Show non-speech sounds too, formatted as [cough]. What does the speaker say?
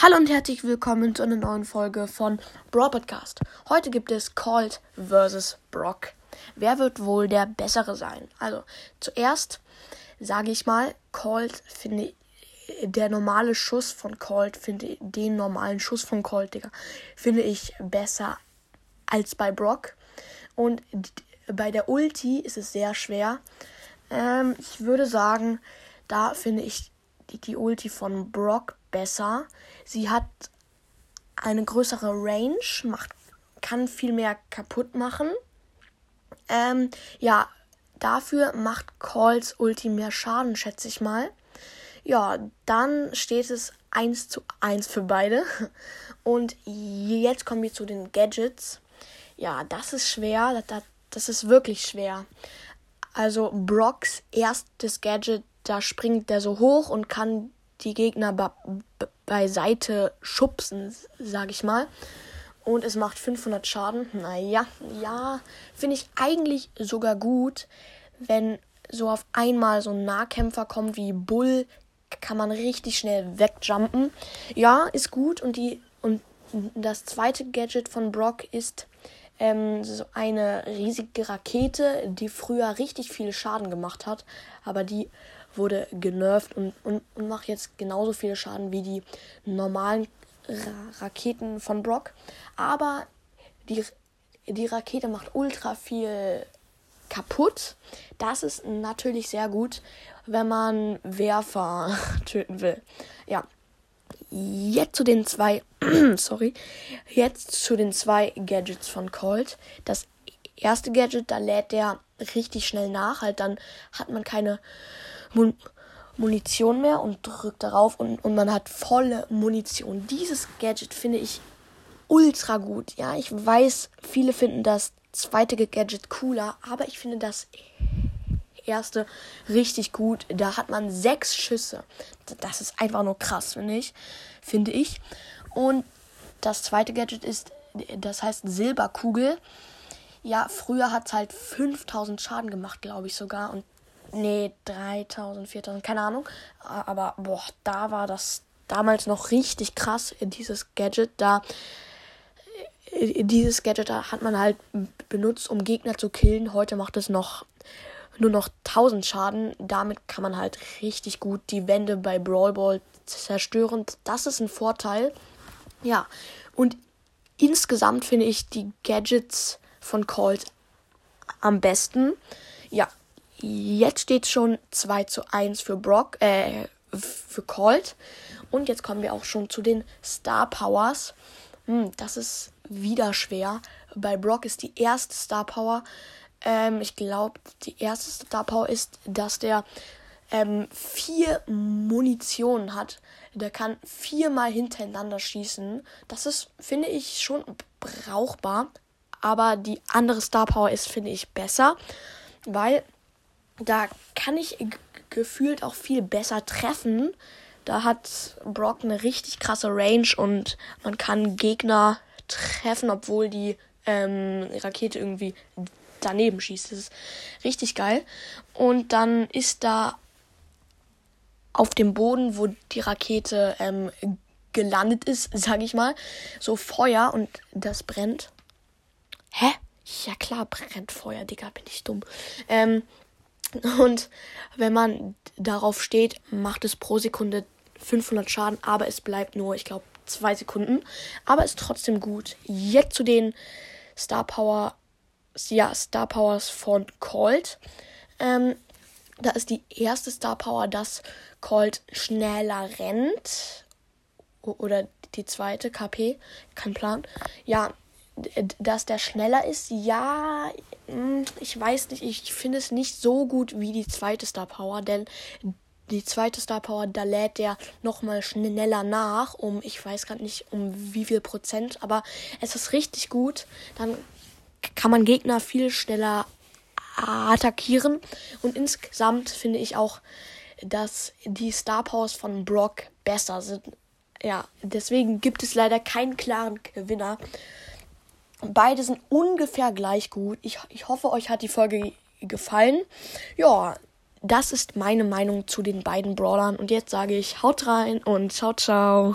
Hallo und herzlich willkommen zu einer neuen Folge von Brawl Podcast. Heute gibt es Colt vs. Brock. Wer wird wohl der bessere sein? Also, zuerst sage ich mal, Colt finde der normale Schuss von Colt, finde den normalen Schuss von Colt, Digga, finde ich besser als bei Brock. Und bei der Ulti ist es sehr schwer. Ähm, ich würde sagen, da finde ich die, Ulti von Brock besser. Sie hat eine größere Range, macht, kann viel mehr kaputt machen. Ähm, ja, dafür macht Calls Ulti mehr Schaden, schätze ich mal. Ja, dann steht es 1 zu 1 für beide. Und jetzt kommen wir zu den Gadgets. Ja, das ist schwer. Das, das ist wirklich schwer. Also Brocks erstes Gadget, da springt der so hoch und kann die Gegner be beiseite schubsen, sag ich mal. Und es macht 500 Schaden. Naja, ja, finde ich eigentlich sogar gut, wenn so auf einmal so ein Nahkämpfer kommt wie Bull, kann man richtig schnell wegjumpen. Ja, ist gut. Und die und das zweite Gadget von Brock ist ähm, so eine riesige Rakete, die früher richtig viel Schaden gemacht hat, aber die wurde genervt und, und, und macht jetzt genauso viel Schaden wie die normalen Ra Raketen von Brock. Aber die, die Rakete macht ultra viel kaputt. Das ist natürlich sehr gut, wenn man Werfer [laughs] töten will. Ja. Jetzt zu den zwei, [clears throat] sorry, jetzt zu den zwei Gadgets von Colt. Das erste Gadget, da lädt der richtig schnell nach, halt dann hat man keine Mun Munition mehr und drückt darauf und, und man hat volle Munition. Dieses Gadget finde ich ultra gut. Ja, ich weiß, viele finden das zweite Gadget cooler, aber ich finde das erste richtig gut. Da hat man sechs Schüsse. Das ist einfach nur krass, finde ich. Finde ich. Und das zweite Gadget ist, das heißt Silberkugel. Ja, früher hat es halt 5000 Schaden gemacht, glaube ich sogar. Und nee, 3000, 4000, keine Ahnung. Aber boah, da war das damals noch richtig krass, dieses Gadget. Da äh, dieses Gadget hat man halt benutzt, um Gegner zu killen. Heute macht es noch nur noch 1000 Schaden. Damit kann man halt richtig gut die Wände bei Brawl Ball zerstören. Das ist ein Vorteil. Ja, und insgesamt finde ich die Gadgets von Colt am besten. Ja, Jetzt steht schon 2 zu 1 für Brock, äh, für Colt. Und jetzt kommen wir auch schon zu den Star Powers. Hm, das ist wieder schwer. Bei Brock ist die erste Star Power. Ähm, ich glaube, die erste Star Power ist, dass der ähm, vier Munitionen hat. Der kann viermal hintereinander schießen. Das ist, finde ich, schon brauchbar. Aber die andere Star Power ist, finde ich, besser. Weil da kann ich gefühlt auch viel besser treffen. Da hat Brock eine richtig krasse Range und man kann Gegner treffen, obwohl die ähm, Rakete irgendwie daneben schießt. Das ist richtig geil. Und dann ist da auf dem Boden, wo die Rakete ähm, gelandet ist, [laughs] sag ich mal, so Feuer und das brennt. Hä? Ja klar, brennt Feuer, Digga, bin ich dumm. Ähm, [laughs] und wenn man darauf steht, macht es pro Sekunde 500 Schaden, aber es bleibt nur, ich glaube, zwei Sekunden. Aber ist trotzdem gut. Jetzt zu den Star Power, ja, Star Powers von Colt. Ähm, da ist die erste Star Power, dass Colt schneller rennt. Oder die zweite, KP, kein Plan. Ja, dass der schneller ist, ja, hm, ich weiß nicht, ich finde es nicht so gut wie die zweite Star Power, denn die zweite Star Power, da lädt der nochmal schneller nach, um, ich weiß gerade nicht um wie viel Prozent, aber es ist richtig gut. Dann kann man Gegner viel schneller attackieren und insgesamt finde ich auch, dass die Star Powers von Brock besser sind. Ja, deswegen gibt es leider keinen klaren Gewinner. Beide sind ungefähr gleich gut. Ich, ich hoffe, euch hat die Folge gefallen. Ja, das ist meine Meinung zu den beiden Brawlern. Und jetzt sage ich, haut rein und ciao, ciao.